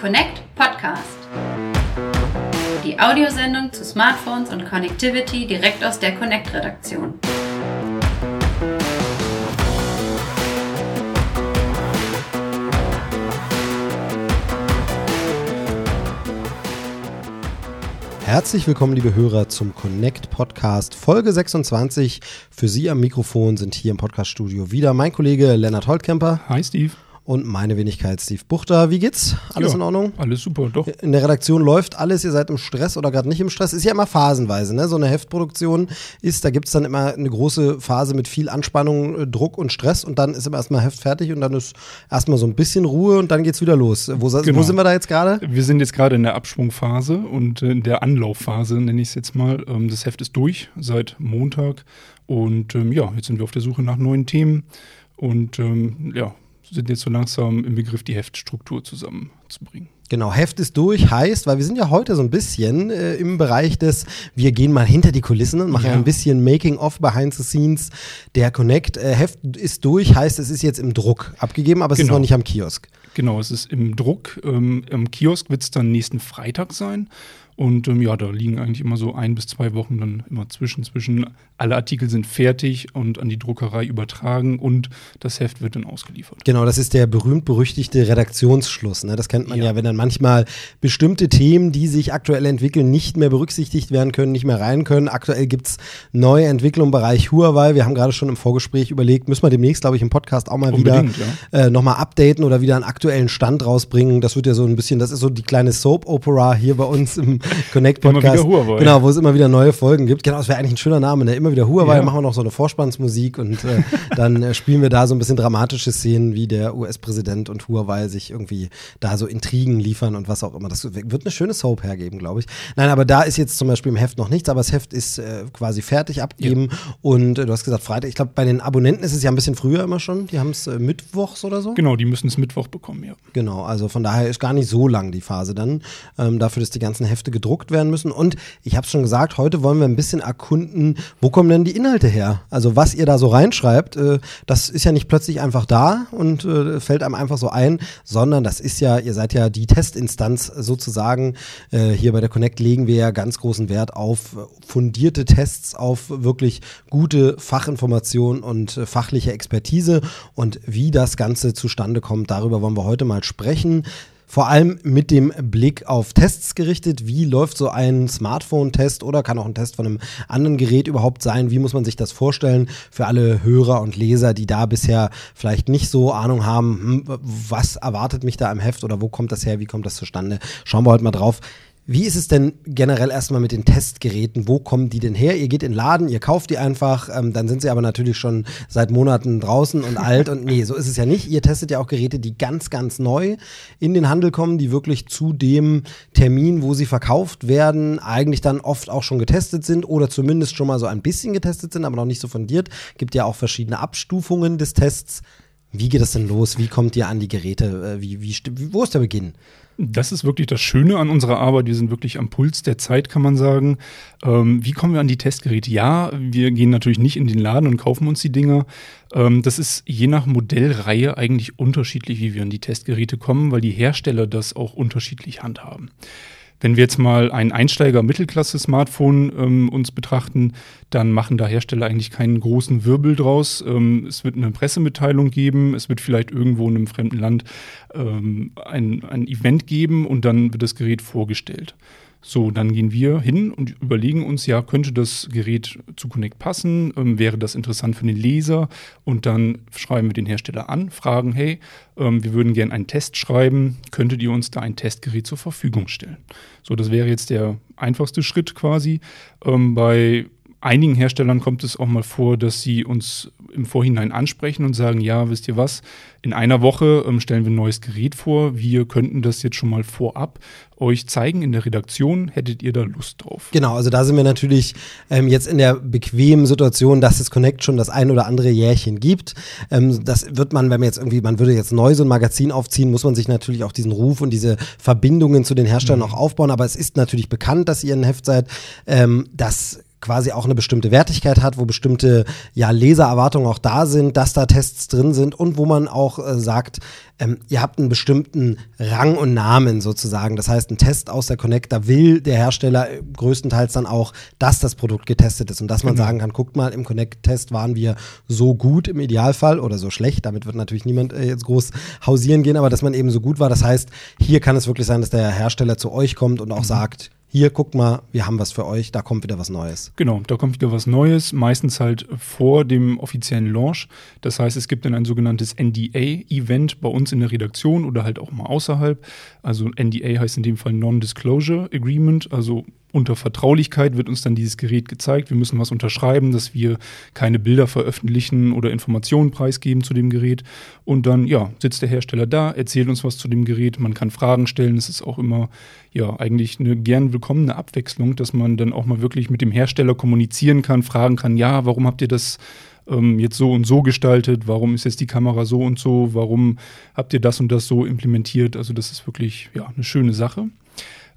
Connect Podcast. Die Audiosendung zu Smartphones und Connectivity direkt aus der Connect-Redaktion. Herzlich willkommen, liebe Hörer, zum Connect Podcast Folge 26. Für Sie am Mikrofon sind hier im Podcaststudio wieder mein Kollege Lennart Holtkemper. Hi, Steve und meine Wenigkeit Steve Buchter. Wie geht's? Alles ja, in Ordnung? Alles super, doch. In der Redaktion läuft alles, ihr seid im Stress oder gerade nicht im Stress. Ist ja immer phasenweise, ne? So eine Heftproduktion ist, da gibt es dann immer eine große Phase mit viel Anspannung, äh, Druck und Stress und dann ist immer erstmal Heft fertig und dann ist erstmal so ein bisschen Ruhe und dann geht's wieder los. Wo, genau. wo sind wir da jetzt gerade? Wir sind jetzt gerade in der Abschwungphase und in der Anlaufphase, nenne ich es jetzt mal. Ähm, das Heft ist durch seit Montag und ähm, ja, jetzt sind wir auf der Suche nach neuen Themen und ähm, ja, sind jetzt so langsam im Begriff, die Heftstruktur zusammenzubringen. Genau, Heft ist durch heißt, weil wir sind ja heute so ein bisschen äh, im Bereich des, wir gehen mal hinter die Kulissen und machen ja. ein bisschen Making-of behind the scenes der Connect. Äh, Heft ist durch heißt, es ist jetzt im Druck abgegeben, aber es genau. ist noch nicht am Kiosk. Genau, es ist im Druck. Ähm, Im Kiosk wird es dann nächsten Freitag sein. Und ähm, ja, da liegen eigentlich immer so ein bis zwei Wochen dann immer zwischen. Zwischen alle Artikel sind fertig und an die Druckerei übertragen und das Heft wird dann ausgeliefert. Genau, das ist der berühmt-berüchtigte Redaktionsschluss. Ne? Das kennt man ja. ja, wenn dann manchmal bestimmte Themen, die sich aktuell entwickeln, nicht mehr berücksichtigt werden können, nicht mehr rein können. Aktuell gibt es neue Entwicklungen im Bereich Huawei. Wir haben gerade schon im Vorgespräch überlegt, müssen wir demnächst, glaube ich, im Podcast auch mal Unbedingt, wieder ja. äh, nochmal updaten oder wieder einen aktuellen Stand rausbringen. Das wird ja so ein bisschen, das ist so die kleine Soap-Opera hier bei uns im Connect Podcast. Genau, wo es immer wieder neue Folgen gibt. Genau, das wäre eigentlich ein schöner Name, ne? Immer wieder Huawei, ja. machen wir noch so eine Vorspannsmusik und äh, dann äh, spielen wir da so ein bisschen dramatische Szenen, wie der US-Präsident und Huawei sich irgendwie da so Intrigen liefern und was auch immer. Das wird eine schöne Soap hergeben, glaube ich. Nein, aber da ist jetzt zum Beispiel im Heft noch nichts, aber das Heft ist äh, quasi fertig abgegeben ja. und äh, du hast gesagt Freitag. Ich glaube, bei den Abonnenten ist es ja ein bisschen früher immer schon. Die haben es äh, mittwochs oder so. Genau, die müssen es Mittwoch bekommen, ja. Genau, also von daher ist gar nicht so lang die Phase dann. Ähm, dafür, dass die ganzen Hefte gedruckt werden müssen. Und ich habe es schon gesagt, heute wollen wir ein bisschen erkunden, wo kommen denn die Inhalte her? Also was ihr da so reinschreibt, äh, das ist ja nicht plötzlich einfach da und äh, fällt einem einfach so ein, sondern das ist ja, ihr seid ja die Testinstanz sozusagen. Äh, hier bei der Connect legen wir ja ganz großen Wert auf fundierte Tests, auf wirklich gute Fachinformationen und äh, fachliche Expertise und wie das Ganze zustande kommt, darüber wollen wir heute mal sprechen vor allem mit dem Blick auf Tests gerichtet. Wie läuft so ein Smartphone-Test oder kann auch ein Test von einem anderen Gerät überhaupt sein? Wie muss man sich das vorstellen für alle Hörer und Leser, die da bisher vielleicht nicht so Ahnung haben, hm, was erwartet mich da im Heft oder wo kommt das her, wie kommt das zustande? Schauen wir heute mal drauf. Wie ist es denn generell erstmal mit den Testgeräten? Wo kommen die denn her? Ihr geht in den Laden, ihr kauft die einfach, ähm, dann sind sie aber natürlich schon seit Monaten draußen und alt und nee, so ist es ja nicht. Ihr testet ja auch Geräte, die ganz, ganz neu in den Handel kommen, die wirklich zu dem Termin, wo sie verkauft werden, eigentlich dann oft auch schon getestet sind oder zumindest schon mal so ein bisschen getestet sind, aber noch nicht so fundiert. Gibt ja auch verschiedene Abstufungen des Tests. Wie geht das denn los? Wie kommt ihr an die Geräte? Äh, wie, wie, wo ist der Beginn? Das ist wirklich das Schöne an unserer Arbeit. Wir sind wirklich am Puls der Zeit, kann man sagen. Ähm, wie kommen wir an die Testgeräte? Ja, wir gehen natürlich nicht in den Laden und kaufen uns die Dinger. Ähm, das ist je nach Modellreihe eigentlich unterschiedlich, wie wir an die Testgeräte kommen, weil die Hersteller das auch unterschiedlich handhaben. Wenn wir jetzt mal ein Einsteiger-Mittelklasse-Smartphone ähm, uns betrachten, dann machen da Hersteller eigentlich keinen großen Wirbel draus. Ähm, es wird eine Pressemitteilung geben, es wird vielleicht irgendwo in einem fremden Land ähm, ein, ein Event geben und dann wird das Gerät vorgestellt. So, dann gehen wir hin und überlegen uns, ja, könnte das Gerät zu Connect passen? Ähm, wäre das interessant für den Leser? Und dann schreiben wir den Hersteller an, fragen, hey, ähm, wir würden gerne einen Test schreiben, könntet ihr uns da ein Testgerät zur Verfügung stellen? So, das wäre jetzt der einfachste Schritt quasi. Ähm, bei einigen Herstellern kommt es auch mal vor, dass sie uns im Vorhinein ansprechen und sagen, ja, wisst ihr was, in einer Woche ähm, stellen wir ein neues Gerät vor. Wir könnten das jetzt schon mal vorab euch zeigen in der Redaktion. Hättet ihr da Lust drauf? Genau, also da sind wir natürlich ähm, jetzt in der bequemen Situation, dass es Connect schon das ein oder andere Jährchen gibt. Ähm, das wird man, wenn man jetzt irgendwie, man würde jetzt neu so ein Magazin aufziehen, muss man sich natürlich auch diesen Ruf und diese Verbindungen zu den Herstellern mhm. auch aufbauen. Aber es ist natürlich bekannt, dass ihr ein Heft seid. Ähm, das quasi auch eine bestimmte Wertigkeit hat, wo bestimmte ja, Lesererwartungen auch da sind, dass da Tests drin sind und wo man auch äh, sagt, ähm, ihr habt einen bestimmten Rang und Namen sozusagen. Das heißt, ein Test aus der Connect, da will der Hersteller größtenteils dann auch, dass das Produkt getestet ist und dass man genau. sagen kann, guckt mal, im Connect-Test waren wir so gut im Idealfall oder so schlecht. Damit wird natürlich niemand äh, jetzt groß hausieren gehen, aber dass man eben so gut war. Das heißt, hier kann es wirklich sein, dass der Hersteller zu euch kommt und auch mhm. sagt, hier, guck mal, wir haben was für euch, da kommt wieder was Neues. Genau, da kommt wieder was Neues, meistens halt vor dem offiziellen Launch. Das heißt, es gibt dann ein sogenanntes NDA-Event bei uns in der Redaktion oder halt auch mal außerhalb. Also NDA heißt in dem Fall Non-Disclosure Agreement, also unter Vertraulichkeit wird uns dann dieses Gerät gezeigt. Wir müssen was unterschreiben, dass wir keine Bilder veröffentlichen oder Informationen preisgeben zu dem Gerät. Und dann, ja, sitzt der Hersteller da, erzählt uns was zu dem Gerät. Man kann Fragen stellen. Es ist auch immer, ja, eigentlich eine gern willkommene Abwechslung, dass man dann auch mal wirklich mit dem Hersteller kommunizieren kann, fragen kann, ja, warum habt ihr das ähm, jetzt so und so gestaltet? Warum ist jetzt die Kamera so und so? Warum habt ihr das und das so implementiert? Also das ist wirklich, ja, eine schöne Sache.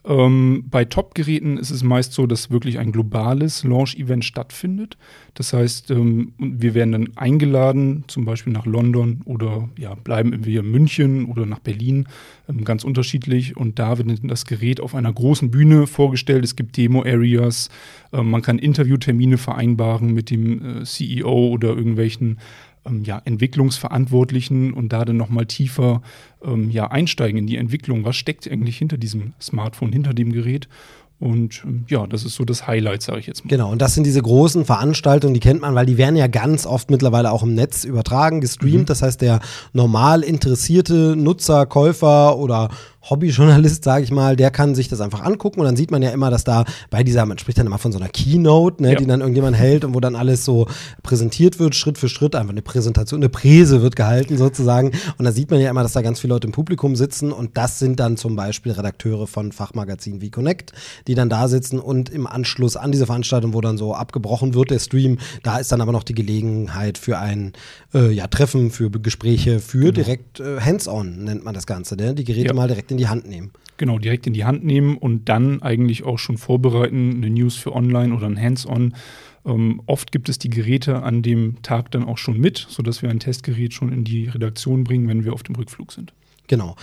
Ähm, bei Top-Geräten ist es meist so, dass wirklich ein globales Launch-Event stattfindet. Das heißt, ähm, wir werden dann eingeladen, zum Beispiel nach London oder ja, bleiben wir in München oder nach Berlin, ähm, ganz unterschiedlich. Und da wird das Gerät auf einer großen Bühne vorgestellt. Es gibt Demo-Areas, äh, man kann Interviewtermine vereinbaren mit dem äh, CEO oder irgendwelchen ähm, ja, Entwicklungsverantwortlichen und da dann nochmal tiefer ähm, ja, einsteigen in die Entwicklung. Was steckt eigentlich hinter diesem Smartphone, hinter dem Gerät? Und ähm, ja, das ist so das Highlight, sage ich jetzt mal. Genau, und das sind diese großen Veranstaltungen, die kennt man, weil die werden ja ganz oft mittlerweile auch im Netz übertragen, gestreamt. Mhm. Das heißt, der normal interessierte Nutzer, Käufer oder Hobbyjournalist, sage ich mal, der kann sich das einfach angucken und dann sieht man ja immer, dass da bei dieser, man spricht dann immer von so einer Keynote, ne, ja. die dann irgendjemand hält und wo dann alles so präsentiert wird, Schritt für Schritt, einfach eine Präsentation, eine Präse wird gehalten sozusagen. Und da sieht man ja immer, dass da ganz viele Leute im Publikum sitzen und das sind dann zum Beispiel Redakteure von Fachmagazinen wie Connect, die dann da sitzen und im Anschluss an diese Veranstaltung, wo dann so abgebrochen wird, der Stream, da ist dann aber noch die Gelegenheit für ein äh, ja, Treffen, für Gespräche, für genau. direkt äh, Hands-on nennt man das Ganze, ne? die Geräte ja. mal direkt in die Hand nehmen. Genau, direkt in die Hand nehmen und dann eigentlich auch schon vorbereiten, eine News für online oder ein Hands-on. Ähm, oft gibt es die Geräte an dem Tag dann auch schon mit, sodass wir ein Testgerät schon in die Redaktion bringen, wenn wir auf dem Rückflug sind. Genau.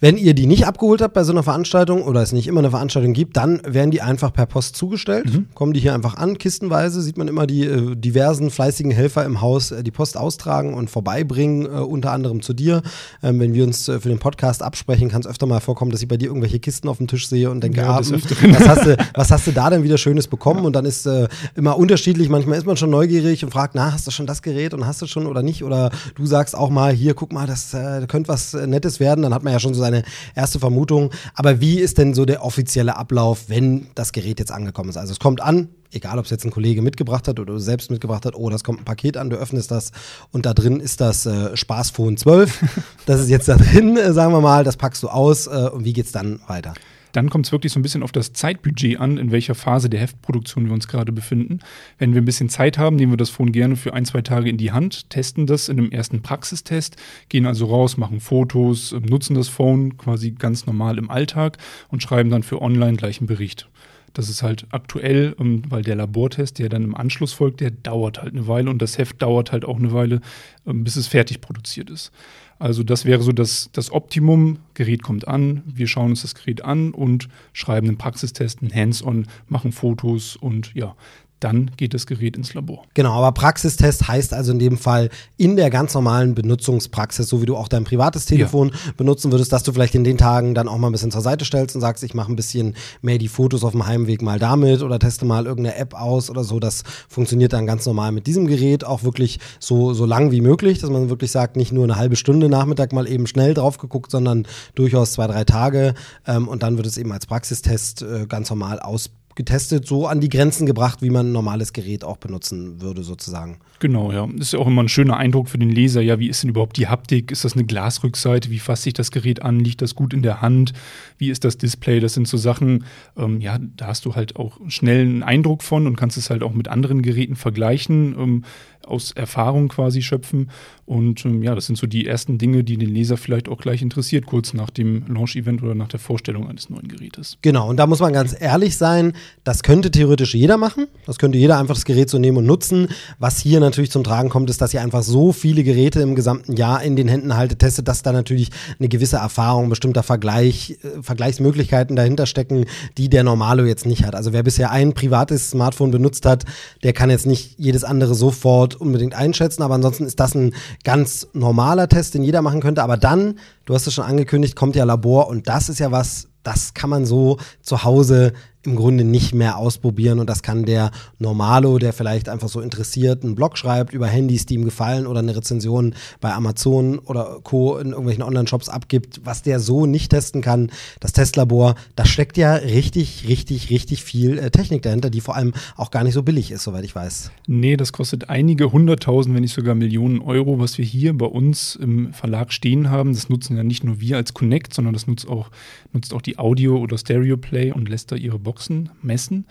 Wenn ihr die nicht abgeholt habt bei so einer Veranstaltung oder es nicht immer eine Veranstaltung gibt, dann werden die einfach per Post zugestellt. Mhm. Kommen die hier einfach an, kistenweise. Sieht man immer die äh, diversen fleißigen Helfer im Haus äh, die Post austragen und vorbeibringen, äh, unter anderem zu dir. Ähm, wenn wir uns äh, für den Podcast absprechen, kann es öfter mal vorkommen, dass ich bei dir irgendwelche Kisten auf dem Tisch sehe und denke, ja, ah, was, hast du, was hast du da denn wieder Schönes bekommen? Ja. Und dann ist äh, immer unterschiedlich. Manchmal ist man schon neugierig und fragt, na, hast du schon das Gerät und hast du schon oder nicht? Oder du sagst auch mal, hier, guck mal, das äh, könnte was Nettes werden. Dann hat man ja schon so seine erste Vermutung. Aber wie ist denn so der offizielle Ablauf, wenn das Gerät jetzt angekommen ist? Also es kommt an, egal ob es jetzt ein Kollege mitgebracht hat oder selbst mitgebracht hat, oh, das kommt ein Paket an, du öffnest das und da drin ist das äh, Spaßphone 12. das ist jetzt da drin, äh, sagen wir mal, das packst du aus äh, und wie geht es dann weiter? Dann kommt es wirklich so ein bisschen auf das Zeitbudget an, in welcher Phase der Heftproduktion wir uns gerade befinden. Wenn wir ein bisschen Zeit haben, nehmen wir das Phone gerne für ein, zwei Tage in die Hand, testen das in einem ersten Praxistest, gehen also raus, machen Fotos, ähm, nutzen das Phone quasi ganz normal im Alltag und schreiben dann für online gleich einen Bericht. Das ist halt aktuell, ähm, weil der Labortest, der dann im Anschluss folgt, der dauert halt eine Weile und das Heft dauert halt auch eine Weile, ähm, bis es fertig produziert ist. Also das wäre so das, das Optimum. Gerät kommt an, wir schauen uns das Gerät an und schreiben einen Praxistest, einen Hands-on, machen Fotos und ja, dann geht das Gerät ins Labor. Genau, aber Praxistest heißt also in dem Fall in der ganz normalen Benutzungspraxis, so wie du auch dein privates Telefon ja. benutzen würdest, dass du vielleicht in den Tagen dann auch mal ein bisschen zur Seite stellst und sagst, ich mache ein bisschen mehr die Fotos auf dem Heimweg mal damit oder teste mal irgendeine App aus oder so. Das funktioniert dann ganz normal mit diesem Gerät auch wirklich so, so lang wie möglich, dass man wirklich sagt, nicht nur eine halbe Stunde Nachmittag mal eben schnell drauf geguckt, sondern durchaus zwei, drei Tage. Ähm, und dann wird es eben als Praxistest äh, ganz normal ausprobiert getestet, so an die Grenzen gebracht, wie man ein normales Gerät auch benutzen würde, sozusagen. Genau, ja. Das ist ja auch immer ein schöner Eindruck für den Leser. Ja, wie ist denn überhaupt die Haptik? Ist das eine Glasrückseite? Wie fasst sich das Gerät an? Liegt das gut in der Hand? Wie ist das Display? Das sind so Sachen, ähm, ja, da hast du halt auch schnell einen Eindruck von und kannst es halt auch mit anderen Geräten vergleichen. Ähm, aus Erfahrung quasi schöpfen. Und ähm, ja, das sind so die ersten Dinge, die den Leser vielleicht auch gleich interessiert, kurz nach dem Launch-Event oder nach der Vorstellung eines neuen Gerätes. Genau, und da muss man ganz ehrlich sein, das könnte theoretisch jeder machen. Das könnte jeder einfach das Gerät so nehmen und nutzen. Was hier natürlich zum Tragen kommt, ist, dass ihr einfach so viele Geräte im gesamten Jahr in den Händen haltet, testet, dass da natürlich eine gewisse Erfahrung, bestimmter Vergleich, äh, Vergleichsmöglichkeiten dahinter stecken, die der Normalo jetzt nicht hat. Also wer bisher ein privates Smartphone benutzt hat, der kann jetzt nicht jedes andere sofort unbedingt einschätzen, aber ansonsten ist das ein ganz normaler Test, den jeder machen könnte. Aber dann, du hast es schon angekündigt, kommt ja Labor und das ist ja was, das kann man so zu Hause im Grunde nicht mehr ausprobieren und das kann der Normalo, der vielleicht einfach so interessiert, einen Blog schreibt über Handys, die ihm gefallen oder eine Rezension bei Amazon oder Co. in irgendwelchen Online-Shops abgibt, was der so nicht testen kann. Das Testlabor, da steckt ja richtig, richtig, richtig viel äh, Technik dahinter, die vor allem auch gar nicht so billig ist, soweit ich weiß. Nee, das kostet einige hunderttausend, wenn nicht sogar Millionen Euro, was wir hier bei uns im Verlag stehen haben. Das nutzen ja nicht nur wir als Connect, sondern das nutzt auch, nutzt auch die Audio- oder Stereo-Play und lässt da ihre Boxen messen.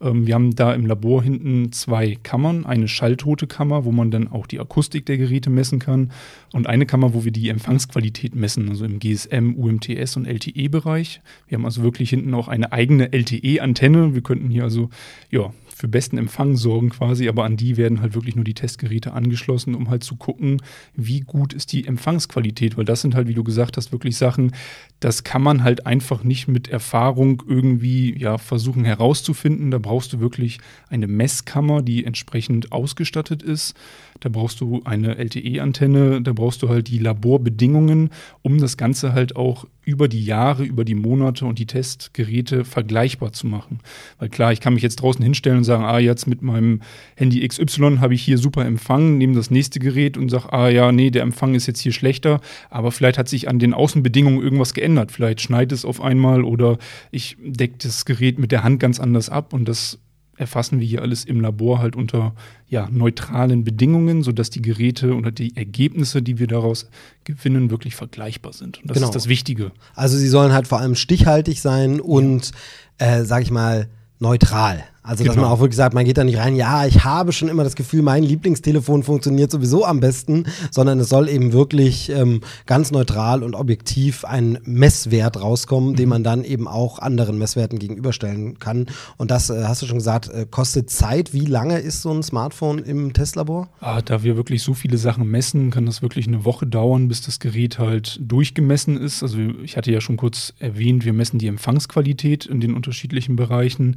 Ähm, wir haben da im Labor hinten zwei Kammern, eine schalltote Kammer, wo man dann auch die Akustik der Geräte messen kann und eine Kammer, wo wir die Empfangsqualität messen, also im GSM, UMTS und LTE-Bereich. Wir haben also wirklich hinten auch eine eigene LTE-Antenne. Wir könnten hier also ja, für besten Empfang sorgen quasi, aber an die werden halt wirklich nur die Testgeräte angeschlossen, um halt zu gucken, wie gut ist die Empfangsqualität, weil das sind halt, wie du gesagt hast, wirklich Sachen, das kann man halt einfach nicht mit Erfahrung irgendwie ja versuchen herauszufinden. Da brauchst du wirklich eine Messkammer, die entsprechend ausgestattet ist. Da brauchst du eine LTE-Antenne, da brauchst du halt die Laborbedingungen, um das Ganze halt auch über die Jahre, über die Monate und die Testgeräte vergleichbar zu machen. Weil klar, ich kann mich jetzt draußen hinstellen und sagen, ah, jetzt mit meinem Handy XY habe ich hier super Empfang, nehme das nächste Gerät und sage, ah ja, nee, der Empfang ist jetzt hier schlechter, aber vielleicht hat sich an den Außenbedingungen irgendwas geändert. Vielleicht schneit es auf einmal oder ich decke das Gerät mit der Hand ganz anders ab und das erfassen wir hier alles im Labor halt unter ja, neutralen Bedingungen, sodass die Geräte oder die Ergebnisse, die wir daraus gewinnen, wirklich vergleichbar sind. Und das genau. ist das Wichtige. Also sie sollen halt vor allem stichhaltig sein und, ja. äh, sag ich mal, neutral. Also, dass genau. man auch wirklich sagt, man geht da nicht rein, ja, ich habe schon immer das Gefühl, mein Lieblingstelefon funktioniert sowieso am besten, sondern es soll eben wirklich ähm, ganz neutral und objektiv ein Messwert rauskommen, mhm. den man dann eben auch anderen Messwerten gegenüberstellen kann. Und das, äh, hast du schon gesagt, äh, kostet Zeit. Wie lange ist so ein Smartphone im Testlabor? Ah, da wir wirklich so viele Sachen messen, kann das wirklich eine Woche dauern, bis das Gerät halt durchgemessen ist. Also ich hatte ja schon kurz erwähnt, wir messen die Empfangsqualität in den unterschiedlichen Bereichen.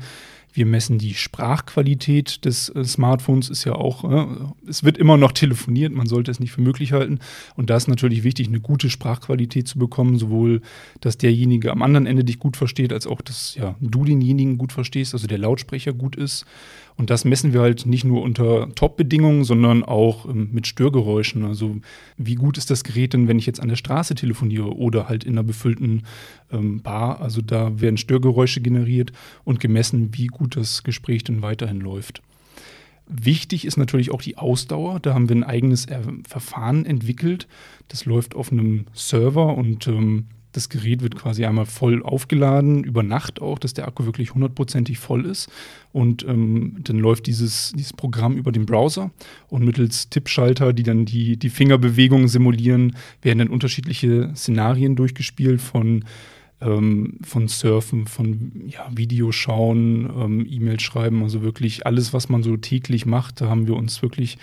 Wir messen die Sprachqualität des äh, Smartphones, ist ja auch, äh, es wird immer noch telefoniert, man sollte es nicht für möglich halten. Und da ist natürlich wichtig, eine gute Sprachqualität zu bekommen, sowohl, dass derjenige am anderen Ende dich gut versteht, als auch, dass ja, du denjenigen gut verstehst, also der Lautsprecher gut ist. Und das messen wir halt nicht nur unter Top-Bedingungen, sondern auch ähm, mit Störgeräuschen. Also wie gut ist das Gerät denn, wenn ich jetzt an der Straße telefoniere oder halt in einer befüllten ähm, Bar? Also da werden Störgeräusche generiert und gemessen, wie gut das Gespräch denn weiterhin läuft. Wichtig ist natürlich auch die Ausdauer. Da haben wir ein eigenes äh, Verfahren entwickelt. Das läuft auf einem Server und ähm, das Gerät wird quasi einmal voll aufgeladen, über Nacht auch, dass der Akku wirklich hundertprozentig voll ist. Und ähm, dann läuft dieses, dieses Programm über den Browser und mittels Tippschalter, die dann die, die Fingerbewegungen simulieren, werden dann unterschiedliche Szenarien durchgespielt von ähm, von Surfen, von ja, Videoschauen, ähm, E-Mail schreiben, also wirklich alles, was man so täglich macht, da haben wir uns wirklich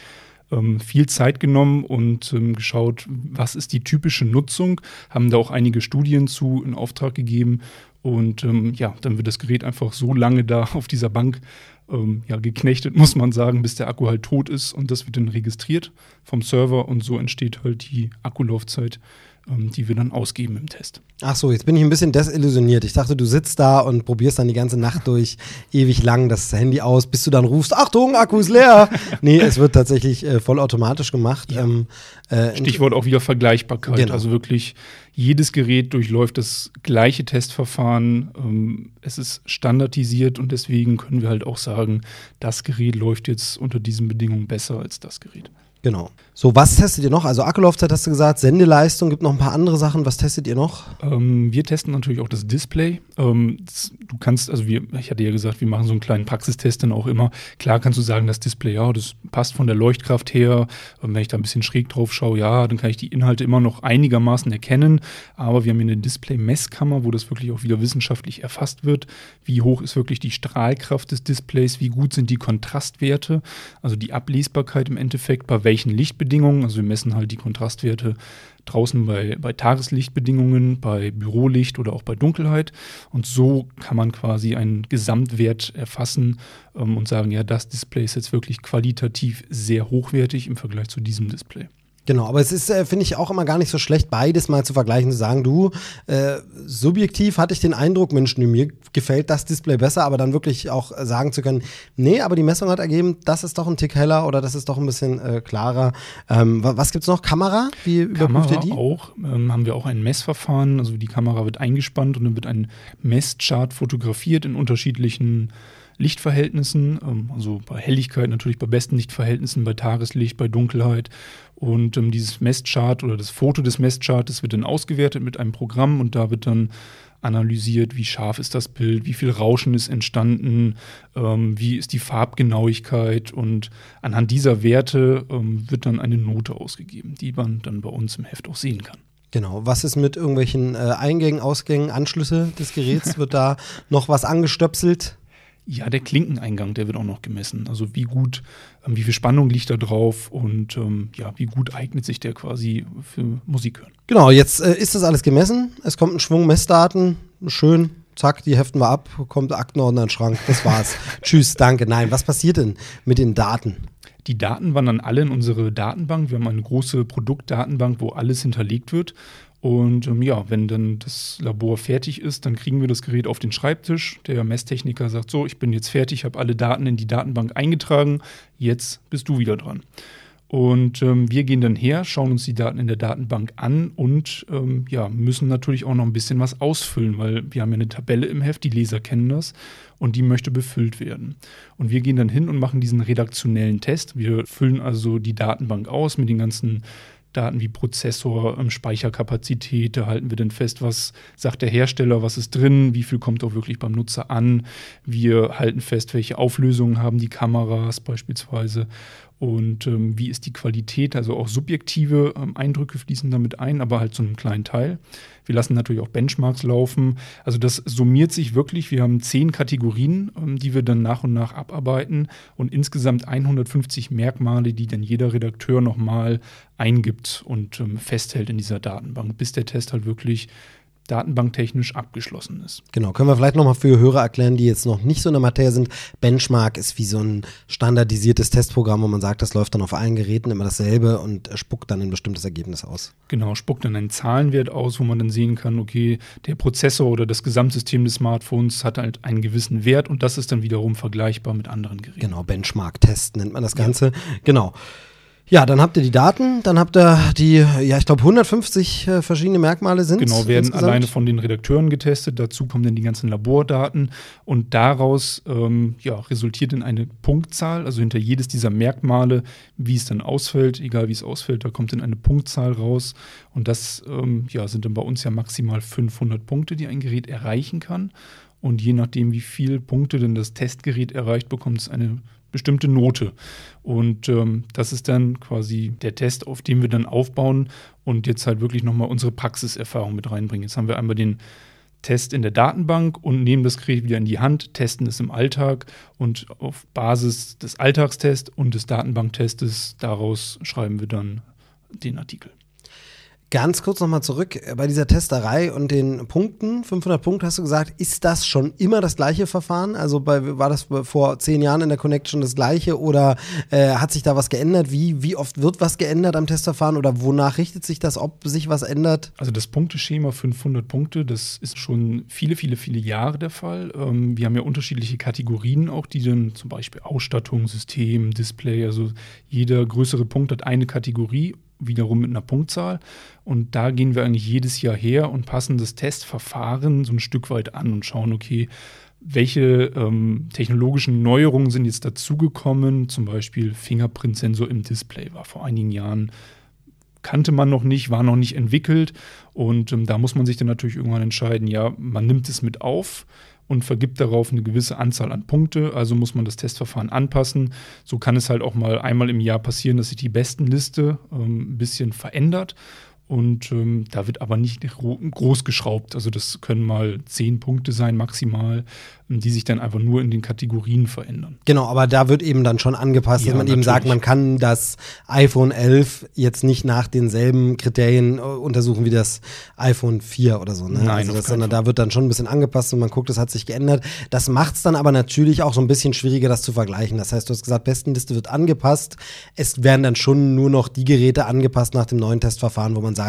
ähm, viel Zeit genommen und ähm, geschaut, was ist die typische Nutzung, haben da auch einige Studien zu in Auftrag gegeben. Und ähm, ja, dann wird das Gerät einfach so lange da auf dieser Bank ähm, ja, geknechtet, muss man sagen, bis der Akku halt tot ist. Und das wird dann registriert vom Server. Und so entsteht halt die Akkulaufzeit die wir dann ausgeben im Test. Ach so, jetzt bin ich ein bisschen desillusioniert. Ich dachte, du sitzt da und probierst dann die ganze Nacht durch ewig lang das Handy aus, bis du dann rufst, Achtung, Akku ist leer. nee, es wird tatsächlich äh, vollautomatisch gemacht. Ja. Ähm, äh, Stichwort auch wieder Vergleichbarkeit. Genau. Also wirklich jedes Gerät durchläuft das gleiche Testverfahren. Ähm, es ist standardisiert und deswegen können wir halt auch sagen, das Gerät läuft jetzt unter diesen Bedingungen besser als das Gerät. Genau. So, was testet ihr noch? Also Akkulaufzeit hast du gesagt, Sendeleistung, gibt noch ein paar andere Sachen. Was testet ihr noch? Ähm, wir testen natürlich auch das Display. Ähm, das, du kannst, also wir, ich hatte ja gesagt, wir machen so einen kleinen Praxistest dann auch immer. Klar kannst du sagen, das Display, ja, das passt von der Leuchtkraft her. Und wenn ich da ein bisschen schräg drauf schaue, ja, dann kann ich die Inhalte immer noch einigermaßen erkennen. Aber wir haben hier eine Display-Messkammer, wo das wirklich auch wieder wissenschaftlich erfasst wird. Wie hoch ist wirklich die Strahlkraft des Displays? Wie gut sind die Kontrastwerte? Also die Ablesbarkeit im Endeffekt, bei welchen Lichtbedingungen Lichtbedingungen. Also wir messen halt die Kontrastwerte draußen bei, bei Tageslichtbedingungen, bei Bürolicht oder auch bei Dunkelheit. Und so kann man quasi einen Gesamtwert erfassen ähm, und sagen, ja, das Display ist jetzt wirklich qualitativ sehr hochwertig im Vergleich zu diesem Display. Genau, aber es ist, äh, finde ich, auch immer gar nicht so schlecht, beides mal zu vergleichen, zu sagen, du, äh, subjektiv hatte ich den Eindruck, Mensch, mir gefällt das Display besser, aber dann wirklich auch sagen zu können, nee, aber die Messung hat ergeben, das ist doch ein Tick heller oder das ist doch ein bisschen äh, klarer. Ähm, was gibt's noch? Kamera? Wie überprüft Kamera ihr die? auch, ähm, haben wir auch ein Messverfahren, also die Kamera wird eingespannt und dann wird ein Messchart fotografiert in unterschiedlichen Lichtverhältnissen, ähm, also bei Helligkeit natürlich bei besten Lichtverhältnissen, bei Tageslicht, bei Dunkelheit. Und ähm, dieses Messchart oder das Foto des Messchartes wird dann ausgewertet mit einem Programm und da wird dann analysiert, wie scharf ist das Bild, wie viel Rauschen ist entstanden, ähm, wie ist die Farbgenauigkeit und anhand dieser Werte ähm, wird dann eine Note ausgegeben, die man dann bei uns im Heft auch sehen kann. Genau. Was ist mit irgendwelchen äh, Eingängen, Ausgängen, Anschlüsse des Geräts? Wird da noch was angestöpselt? Ja, der Klinkeneingang, der wird auch noch gemessen. Also wie gut, ähm, wie viel Spannung liegt da drauf und ähm, ja, wie gut eignet sich der quasi für Musik hören. Genau, jetzt äh, ist das alles gemessen. Es kommt ein Schwung Messdaten. Schön, zack, die heften wir ab, kommt Aktenordner in den Schrank. Das war's. Tschüss, danke. Nein, was passiert denn mit den Daten? Die Daten wandern alle in unsere Datenbank. Wir haben eine große Produktdatenbank, wo alles hinterlegt wird. Und ähm, ja, wenn dann das Labor fertig ist, dann kriegen wir das Gerät auf den Schreibtisch. Der Messtechniker sagt so, ich bin jetzt fertig, habe alle Daten in die Datenbank eingetragen, jetzt bist du wieder dran. Und ähm, wir gehen dann her, schauen uns die Daten in der Datenbank an und ähm, ja, müssen natürlich auch noch ein bisschen was ausfüllen, weil wir haben ja eine Tabelle im Heft, die Leser kennen das und die möchte befüllt werden. Und wir gehen dann hin und machen diesen redaktionellen Test. Wir füllen also die Datenbank aus mit den ganzen Daten wie Prozessor, ähm, Speicherkapazität, da halten wir dann fest, was sagt der Hersteller, was ist drin, wie viel kommt auch wirklich beim Nutzer an. Wir halten fest, welche Auflösungen haben die Kameras beispielsweise und ähm, wie ist die Qualität. Also auch subjektive ähm, Eindrücke fließen damit ein, aber halt zu einem kleinen Teil. Wir lassen natürlich auch Benchmarks laufen. Also das summiert sich wirklich. Wir haben zehn Kategorien, ähm, die wir dann nach und nach abarbeiten und insgesamt 150 Merkmale, die dann jeder Redakteur nochmal eingibt und ähm, festhält in dieser Datenbank, bis der Test halt wirklich datenbanktechnisch abgeschlossen ist. Genau, können wir vielleicht nochmal für Hörer erklären, die jetzt noch nicht so in der Materie sind. Benchmark ist wie so ein standardisiertes Testprogramm, wo man sagt, das läuft dann auf allen Geräten immer dasselbe und spuckt dann ein bestimmtes Ergebnis aus. Genau, spuckt dann einen Zahlenwert aus, wo man dann sehen kann, okay, der Prozessor oder das Gesamtsystem des Smartphones hat halt einen gewissen Wert und das ist dann wiederum vergleichbar mit anderen Geräten. Genau, Benchmark-Test nennt man das Ganze. Ja. Genau. Ja, dann habt ihr die Daten, dann habt ihr die, ja, ich glaube 150 äh, verschiedene Merkmale sind. Genau, werden insgesamt. alleine von den Redakteuren getestet. Dazu kommen dann die ganzen Labordaten und daraus ähm, ja, resultiert in eine Punktzahl, also hinter jedes dieser Merkmale, wie es dann ausfällt, egal wie es ausfällt, da kommt dann eine Punktzahl raus und das ähm, ja, sind dann bei uns ja maximal 500 Punkte, die ein Gerät erreichen kann. Und je nachdem, wie viele Punkte denn das Testgerät erreicht, bekommt es eine bestimmte Note. Und ähm, das ist dann quasi der Test, auf dem wir dann aufbauen und jetzt halt wirklich nochmal unsere Praxiserfahrung mit reinbringen. Jetzt haben wir einmal den Test in der Datenbank und nehmen das Gerät wieder in die Hand, testen es im Alltag und auf Basis des Alltagstests und des Datenbanktestes daraus schreiben wir dann den Artikel. Ganz kurz nochmal zurück äh, bei dieser Testerei und den Punkten. 500 Punkte hast du gesagt. Ist das schon immer das gleiche Verfahren? Also bei, war das vor zehn Jahren in der Connection das gleiche oder äh, hat sich da was geändert? Wie, wie oft wird was geändert am Testverfahren oder wonach richtet sich das, ob sich was ändert? Also das Punkteschema 500 Punkte, das ist schon viele, viele, viele Jahre der Fall. Ähm, wir haben ja unterschiedliche Kategorien auch, die dann zum Beispiel Ausstattung, System, Display, also jeder größere Punkt hat eine Kategorie wiederum mit einer Punktzahl. Und da gehen wir eigentlich jedes Jahr her und passen das Testverfahren so ein Stück weit an und schauen, okay, welche ähm, technologischen Neuerungen sind jetzt dazugekommen. Zum Beispiel Fingerprint-Sensor im Display war vor einigen Jahren kannte man noch nicht, war noch nicht entwickelt. Und ähm, da muss man sich dann natürlich irgendwann entscheiden, ja, man nimmt es mit auf und vergibt darauf eine gewisse Anzahl an Punkte. Also muss man das Testverfahren anpassen. So kann es halt auch mal einmal im Jahr passieren, dass sich die Bestenliste ähm, ein bisschen verändert. Und ähm, da wird aber nicht groß geschraubt. Also das können mal zehn Punkte sein maximal die sich dann einfach nur in den Kategorien verändern. Genau, aber da wird eben dann schon angepasst, ja, dass man natürlich. eben sagt, man kann das iPhone 11 jetzt nicht nach denselben Kriterien äh, untersuchen wie das iPhone 4 oder so. Ne? Nein, also das, sondern da wird dann schon ein bisschen angepasst und man guckt, es hat sich geändert. Das macht es dann aber natürlich auch so ein bisschen schwieriger, das zu vergleichen. Das heißt, du hast gesagt, Bestenliste wird angepasst. Es werden dann schon nur noch die Geräte angepasst nach dem neuen Testverfahren, wo man sagt,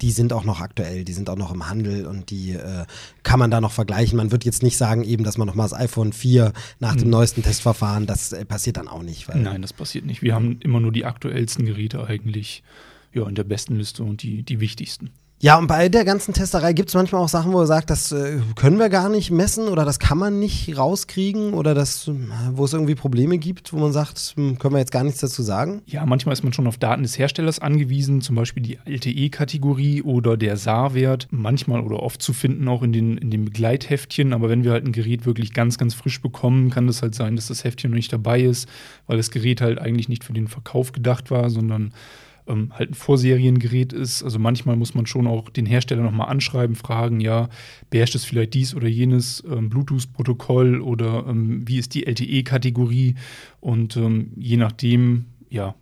die sind auch noch aktuell, die sind auch noch im Handel und die äh, kann man da noch vergleichen. Man wird jetzt nicht sagen, eben, dass man nochmal das iPhone 4 nach dem mhm. neuesten Testverfahren. Das äh, passiert dann auch nicht. Nein, das passiert nicht. Wir haben immer nur die aktuellsten Geräte eigentlich ja, in der besten Liste und die, die wichtigsten. Ja, und bei der ganzen Testerei gibt es manchmal auch Sachen, wo er sagt, das äh, können wir gar nicht messen oder das kann man nicht rauskriegen oder das, wo es irgendwie Probleme gibt, wo man sagt, hm, können wir jetzt gar nichts dazu sagen? Ja, manchmal ist man schon auf Daten des Herstellers angewiesen, zum Beispiel die LTE-Kategorie oder der SAR-Wert, manchmal oder oft zu finden auch in den, in den Begleitheftchen. Aber wenn wir halt ein Gerät wirklich ganz, ganz frisch bekommen, kann das halt sein, dass das Heftchen noch nicht dabei ist, weil das Gerät halt eigentlich nicht für den Verkauf gedacht war, sondern ähm, halt ein Vorseriengerät ist. Also manchmal muss man schon auch den Hersteller nochmal anschreiben, fragen, ja, beherrscht es vielleicht dies oder jenes ähm, Bluetooth-Protokoll oder ähm, wie ist die LTE-Kategorie? Und ähm, je nachdem, ja,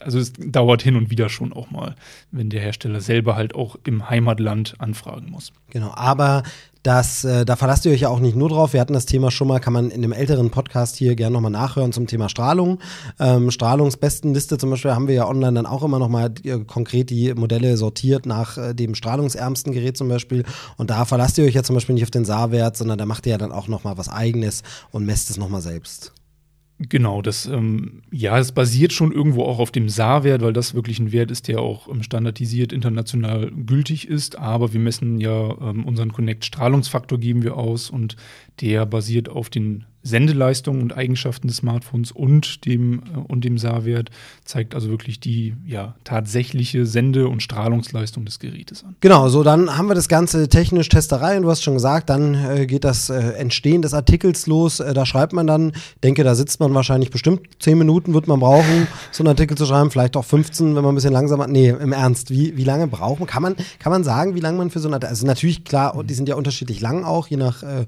also es dauert hin und wieder schon auch mal, wenn der Hersteller selber halt auch im Heimatland anfragen muss. Genau, aber das, äh, da verlasst ihr euch ja auch nicht nur drauf. Wir hatten das Thema schon mal, kann man in dem älteren Podcast hier gerne nochmal nachhören zum Thema Strahlung. Ähm, Strahlungsbestenliste zum Beispiel haben wir ja online dann auch immer nochmal äh, konkret die Modelle sortiert nach äh, dem strahlungsärmsten Gerät zum Beispiel. Und da verlasst ihr euch ja zum Beispiel nicht auf den SAR-Wert, sondern da macht ihr ja dann auch nochmal was Eigenes und messt es nochmal selbst. Genau, das, ähm, ja, es basiert schon irgendwo auch auf dem SAR-Wert, weil das wirklich ein Wert ist, der auch ähm, standardisiert international gültig ist. Aber wir messen ja ähm, unseren Connect-Strahlungsfaktor geben wir aus und der basiert auf den Sendeleistungen und Eigenschaften des Smartphones und dem, äh, und dem SAR-Wert zeigt also wirklich die ja, tatsächliche Sende- und Strahlungsleistung des Gerätes an. Genau, so dann haben wir das Ganze technisch Testerei und du hast schon gesagt, dann äh, geht das äh, Entstehen des Artikels los. Äh, da schreibt man dann, denke, da sitzt man wahrscheinlich bestimmt zehn Minuten wird man brauchen, so einen Artikel zu schreiben, vielleicht auch 15, wenn man ein bisschen langsamer. Nee, im Ernst, wie, wie lange braucht man? Kann man, kann man sagen, wie lange man für so einen Artikel, also natürlich klar, die sind ja unterschiedlich lang auch, je nach äh,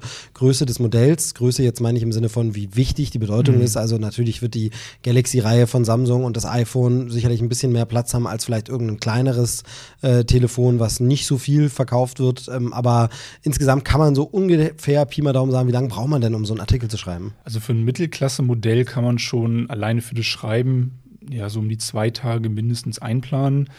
Größe des Modells. Größe jetzt meine ich im Sinne von, wie wichtig die Bedeutung mhm. ist. Also natürlich wird die Galaxy-Reihe von Samsung und das iPhone sicherlich ein bisschen mehr Platz haben als vielleicht irgendein kleineres äh, Telefon, was nicht so viel verkauft wird. Ähm, aber insgesamt kann man so ungefähr Pi mal Daumen sagen, wie lange braucht man denn, um so einen Artikel zu schreiben? Also für ein Mittelklasse-Modell kann man schon alleine für das Schreiben ja so um die zwei Tage mindestens einplanen.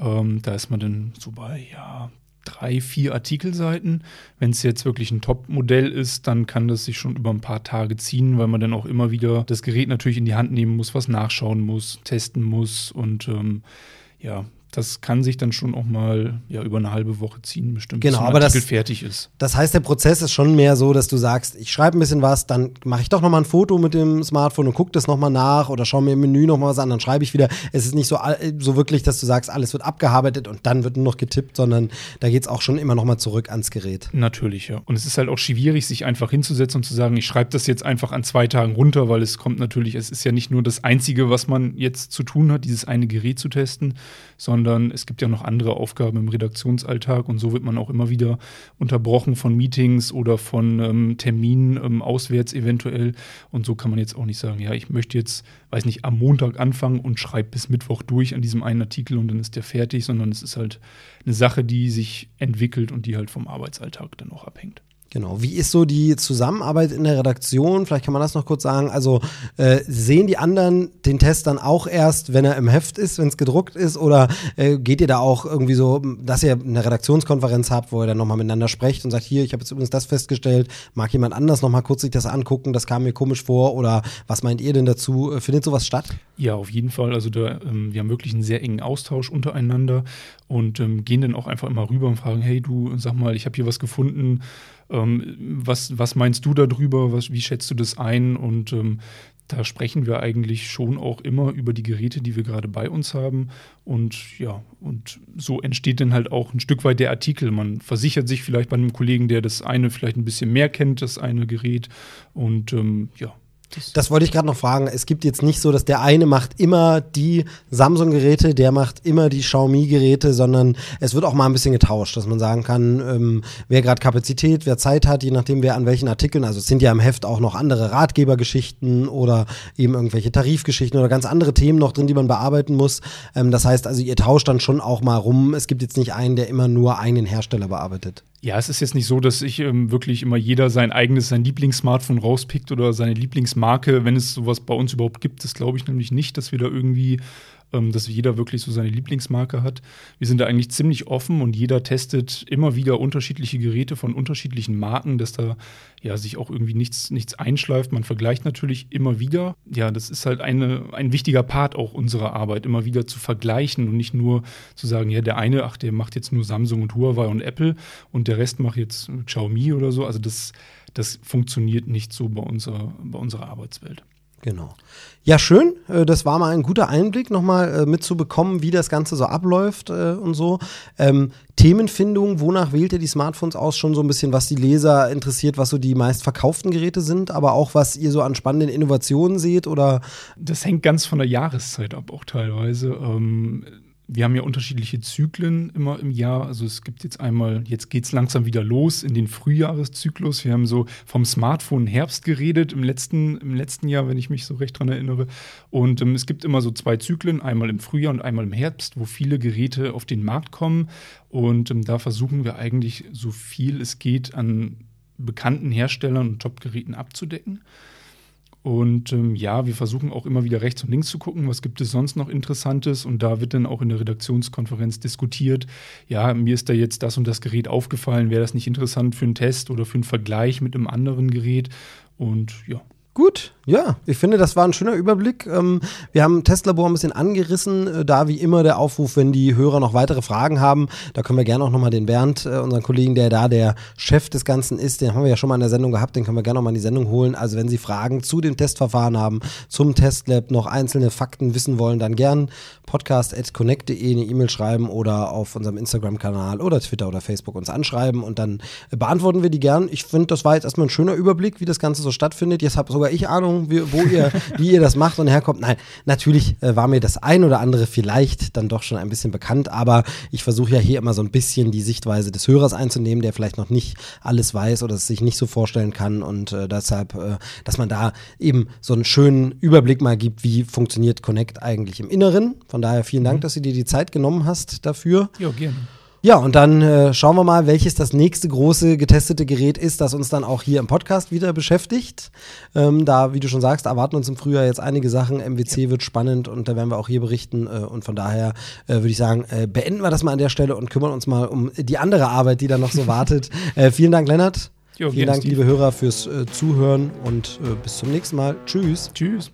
Ähm, da ist man dann so bei ja, drei, vier Artikelseiten. Wenn es jetzt wirklich ein Top-Modell ist, dann kann das sich schon über ein paar Tage ziehen, weil man dann auch immer wieder das Gerät natürlich in die Hand nehmen muss, was nachschauen muss, testen muss und ähm, ja, das kann sich dann schon auch mal ja, über eine halbe Woche ziehen, bestimmt, genau, bis ein Artikel das, fertig ist. Das heißt, der Prozess ist schon mehr so, dass du sagst, ich schreibe ein bisschen was, dann mache ich doch noch mal ein Foto mit dem Smartphone und gucke das noch mal nach oder schaue mir im Menü noch mal was an, dann schreibe ich wieder. Es ist nicht so, so wirklich, dass du sagst, alles wird abgearbeitet und dann wird nur noch getippt, sondern da geht es auch schon immer noch mal zurück ans Gerät. Natürlich, ja. Und es ist halt auch schwierig, sich einfach hinzusetzen und zu sagen, ich schreibe das jetzt einfach an zwei Tagen runter, weil es kommt natürlich, es ist ja nicht nur das Einzige, was man jetzt zu tun hat, dieses eine Gerät zu testen, sondern es gibt ja noch andere Aufgaben im Redaktionsalltag und so wird man auch immer wieder unterbrochen von Meetings oder von ähm, Terminen ähm, auswärts eventuell. Und so kann man jetzt auch nicht sagen, ja, ich möchte jetzt, weiß nicht, am Montag anfangen und schreibe bis Mittwoch durch an diesem einen Artikel und dann ist der fertig, sondern es ist halt eine Sache, die sich entwickelt und die halt vom Arbeitsalltag dann auch abhängt. Genau. Wie ist so die Zusammenarbeit in der Redaktion? Vielleicht kann man das noch kurz sagen. Also äh, sehen die anderen den Test dann auch erst, wenn er im Heft ist, wenn es gedruckt ist? Oder äh, geht ihr da auch irgendwie so, dass ihr eine Redaktionskonferenz habt, wo ihr dann nochmal miteinander sprecht und sagt, hier, ich habe jetzt übrigens das festgestellt, mag jemand anders nochmal kurz sich das angucken, das kam mir komisch vor oder was meint ihr denn dazu? Äh, findet sowas statt? Ja, auf jeden Fall. Also da, ähm, wir haben wirklich einen sehr engen Austausch untereinander und ähm, gehen dann auch einfach immer rüber und fragen, hey du, sag mal, ich habe hier was gefunden, ähm, was, was meinst du darüber, was, wie schätzt du das ein und ähm, da sprechen wir eigentlich schon auch immer über die Geräte, die wir gerade bei uns haben. Und ja, und so entsteht dann halt auch ein Stück weit der Artikel. Man versichert sich vielleicht bei einem Kollegen, der das eine vielleicht ein bisschen mehr kennt, das eine Gerät. Und ähm, ja, das, wollte ich gerade noch fragen. Es gibt jetzt nicht so, dass der eine macht immer die Samsung-Geräte, der macht immer die Xiaomi-Geräte, sondern es wird auch mal ein bisschen getauscht, dass man sagen kann, ähm, wer gerade Kapazität, wer Zeit hat, je nachdem, wer an welchen Artikeln. Also es sind ja im Heft auch noch andere Ratgebergeschichten oder eben irgendwelche Tarifgeschichten oder ganz andere Themen noch drin, die man bearbeiten muss. Ähm, das heißt also, ihr tauscht dann schon auch mal rum. Es gibt jetzt nicht einen, der immer nur einen Hersteller bearbeitet. Ja, es ist jetzt nicht so, dass ich ähm, wirklich immer jeder sein eigenes, sein Lieblingssmartphone rauspickt oder seine Lieblingsmarke. Wenn es sowas bei uns überhaupt gibt, das glaube ich nämlich nicht, dass wir da irgendwie ähm, dass jeder wirklich so seine Lieblingsmarke hat. Wir sind da eigentlich ziemlich offen und jeder testet immer wieder unterschiedliche Geräte von unterschiedlichen Marken, dass da ja sich auch irgendwie nichts, nichts einschleift. Man vergleicht natürlich immer wieder. Ja, das ist halt eine, ein wichtiger Part auch unserer Arbeit, immer wieder zu vergleichen und nicht nur zu sagen, ja, der eine, ach, der macht jetzt nur Samsung und Huawei und Apple und der Rest macht jetzt Xiaomi oder so. Also das, das funktioniert nicht so bei unserer, bei unserer Arbeitswelt. Genau. Ja, schön. Äh, das war mal ein guter Einblick, nochmal äh, mitzubekommen, wie das Ganze so abläuft äh, und so. Ähm, Themenfindung, wonach wählt ihr die Smartphones aus? Schon so ein bisschen, was die Leser interessiert, was so die meistverkauften Geräte sind, aber auch, was ihr so an spannenden Innovationen seht oder? Das hängt ganz von der Jahreszeit ab, auch teilweise. Ähm wir haben ja unterschiedliche Zyklen immer im Jahr. Also es gibt jetzt einmal, jetzt geht es langsam wieder los in den Frühjahreszyklus. Wir haben so vom Smartphone Herbst geredet im letzten, im letzten Jahr, wenn ich mich so recht dran erinnere. Und ähm, es gibt immer so zwei Zyklen, einmal im Frühjahr und einmal im Herbst, wo viele Geräte auf den Markt kommen. Und ähm, da versuchen wir eigentlich so viel es geht an bekannten Herstellern und Top-Geräten abzudecken. Und ähm, ja, wir versuchen auch immer wieder rechts und links zu gucken, was gibt es sonst noch Interessantes. Und da wird dann auch in der Redaktionskonferenz diskutiert, ja, mir ist da jetzt das und das Gerät aufgefallen, wäre das nicht interessant für einen Test oder für einen Vergleich mit einem anderen Gerät? Und ja, Gut, ja, ich finde, das war ein schöner Überblick. Ähm, wir haben Testlabor ein bisschen angerissen. Äh, da wie immer der Aufruf, wenn die Hörer noch weitere Fragen haben, da können wir gerne auch nochmal den Bernd, äh, unseren Kollegen, der da der Chef des Ganzen ist, den haben wir ja schon mal in der Sendung gehabt, den können wir gerne nochmal in die Sendung holen. Also wenn Sie Fragen zu dem Testverfahren haben, zum Testlab, noch einzelne Fakten wissen wollen, dann gern podcast.connect.de eine E-Mail schreiben oder auf unserem Instagram-Kanal oder Twitter oder Facebook uns anschreiben und dann beantworten wir die gern. Ich finde, das war jetzt erstmal ein schöner Überblick, wie das Ganze so stattfindet. Jetzt habe sogar ich Ahnung, wie, wo ihr, wie ihr das macht und herkommt. Nein, natürlich äh, war mir das ein oder andere vielleicht dann doch schon ein bisschen bekannt, aber ich versuche ja hier immer so ein bisschen die Sichtweise des Hörers einzunehmen, der vielleicht noch nicht alles weiß oder es sich nicht so vorstellen kann und äh, deshalb, äh, dass man da eben so einen schönen Überblick mal gibt, wie funktioniert Connect eigentlich im Inneren. Von daher vielen Dank, mhm. dass du dir die Zeit genommen hast dafür. Ja, gerne. Ja, und dann äh, schauen wir mal, welches das nächste große getestete Gerät ist, das uns dann auch hier im Podcast wieder beschäftigt. Ähm, da, wie du schon sagst, erwarten uns im Frühjahr jetzt einige Sachen. MWC wird spannend und da werden wir auch hier berichten. Äh, und von daher äh, würde ich sagen, äh, beenden wir das mal an der Stelle und kümmern uns mal um die andere Arbeit, die da noch so wartet. Äh, vielen Dank, Lennart. Jo, vielen Dank, Steve. liebe Hörer, fürs äh, Zuhören und bis zum nächsten Mal. Tschüss. Tschüss.